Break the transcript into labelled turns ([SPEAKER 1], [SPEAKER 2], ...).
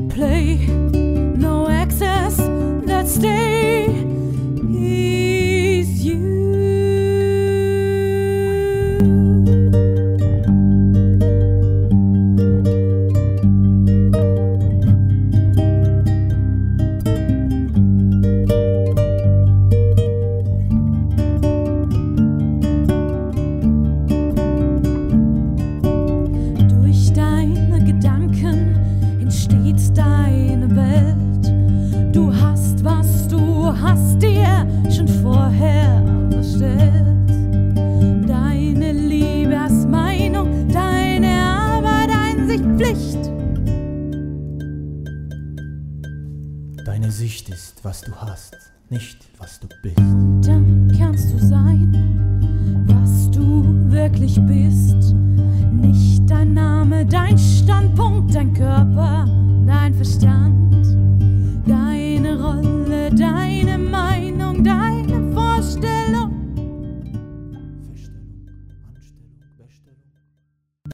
[SPEAKER 1] you play. Deine Welt. Du hast, was du hast dir schon vorher bestellt. Deine Liebe als Meinung, deine Arbeit, Einsicht, Pflicht.
[SPEAKER 2] Deine Sicht ist, was du hast, nicht was du bist.
[SPEAKER 1] Dann kannst du sein, was du wirklich bist. dein Verstand, deine Rolle, deine Meinung.